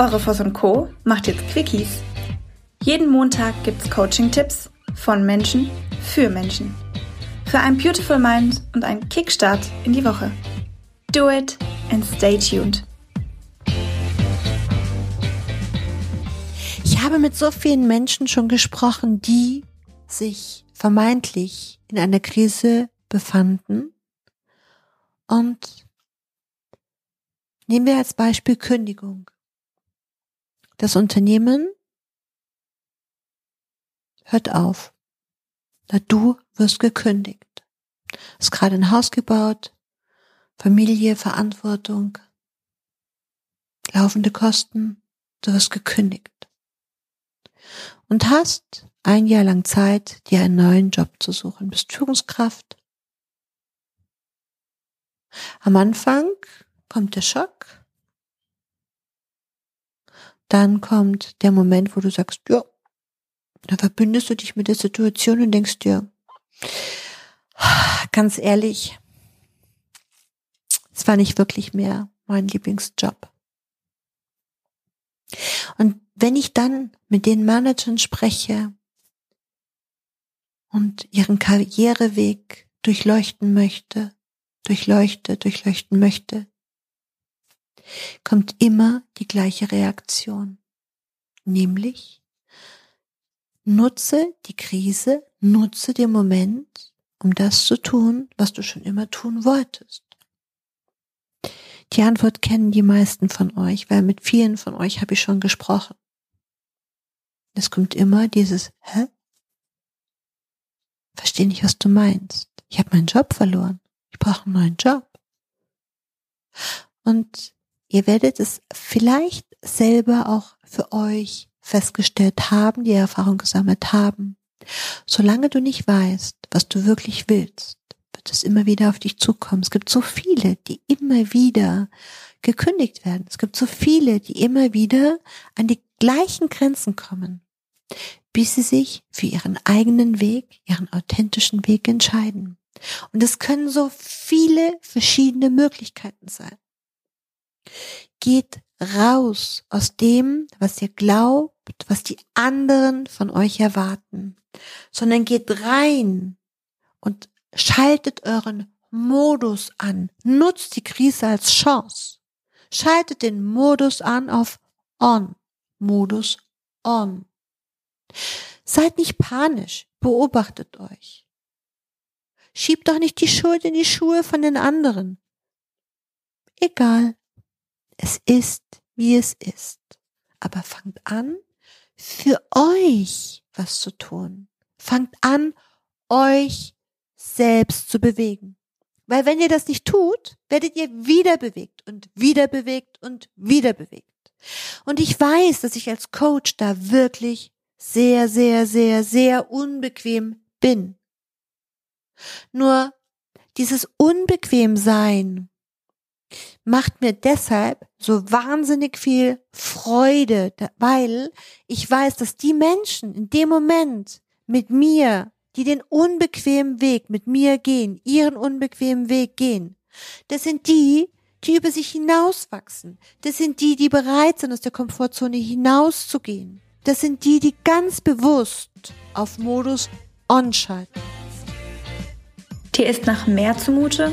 Eure Voss und Co. macht jetzt Quickies. Jeden Montag gibt's Coaching-Tipps von Menschen für Menschen. Für ein Beautiful Mind und einen Kickstart in die Woche. Do it and stay tuned. Ich habe mit so vielen Menschen schon gesprochen, die sich vermeintlich in einer Krise befanden. Und nehmen wir als Beispiel Kündigung. Das Unternehmen hört auf. Na, du wirst gekündigt. Hast gerade ein Haus gebaut, Familie, Verantwortung, laufende Kosten, du wirst gekündigt. Und hast ein Jahr lang Zeit, dir einen neuen Job zu suchen. Bist Führungskraft. Am Anfang kommt der Schock. Dann kommt der Moment, wo du sagst, ja, da verbündest du dich mit der Situation und denkst dir, ganz ehrlich, es war nicht wirklich mehr mein Lieblingsjob. Und wenn ich dann mit den Managern spreche und ihren Karriereweg durchleuchten möchte, durchleuchte, durchleuchten möchte, kommt immer die gleiche Reaktion, nämlich nutze die Krise, nutze den Moment, um das zu tun, was du schon immer tun wolltest. Die Antwort kennen die meisten von euch, weil mit vielen von euch habe ich schon gesprochen. Es kommt immer dieses, hä? Verstehe nicht, was du meinst. Ich habe meinen Job verloren. Ich brauche einen neuen Job. Und ihr werdet es vielleicht selber auch für euch festgestellt haben, die Erfahrung gesammelt haben. Solange du nicht weißt, was du wirklich willst, wird es immer wieder auf dich zukommen. Es gibt so viele, die immer wieder gekündigt werden. Es gibt so viele, die immer wieder an die gleichen Grenzen kommen, bis sie sich für ihren eigenen Weg, ihren authentischen Weg entscheiden. Und es können so viele verschiedene Möglichkeiten sein. Geht raus aus dem, was ihr glaubt, was die anderen von euch erwarten, sondern geht rein und schaltet euren Modus an. Nutzt die Krise als Chance. Schaltet den Modus an auf On. Modus On. Seid nicht panisch. Beobachtet euch. Schiebt doch nicht die Schuld in die Schuhe von den anderen. Egal. Es ist, wie es ist. Aber fangt an, für euch was zu tun. Fangt an, euch selbst zu bewegen. Weil wenn ihr das nicht tut, werdet ihr wieder bewegt und wieder bewegt und wieder bewegt. Und ich weiß, dass ich als Coach da wirklich sehr, sehr, sehr, sehr unbequem bin. Nur dieses Unbequemsein macht mir deshalb so wahnsinnig viel Freude, weil ich weiß, dass die Menschen in dem Moment mit mir die den unbequemen Weg mit mir gehen, ihren unbequemen Weg gehen. Das sind die, die über sich hinauswachsen. Das sind die, die bereit sind, aus der Komfortzone hinauszugehen. Das sind die, die ganz bewusst auf Modus On schalten. Dir ist nach mehr zumute?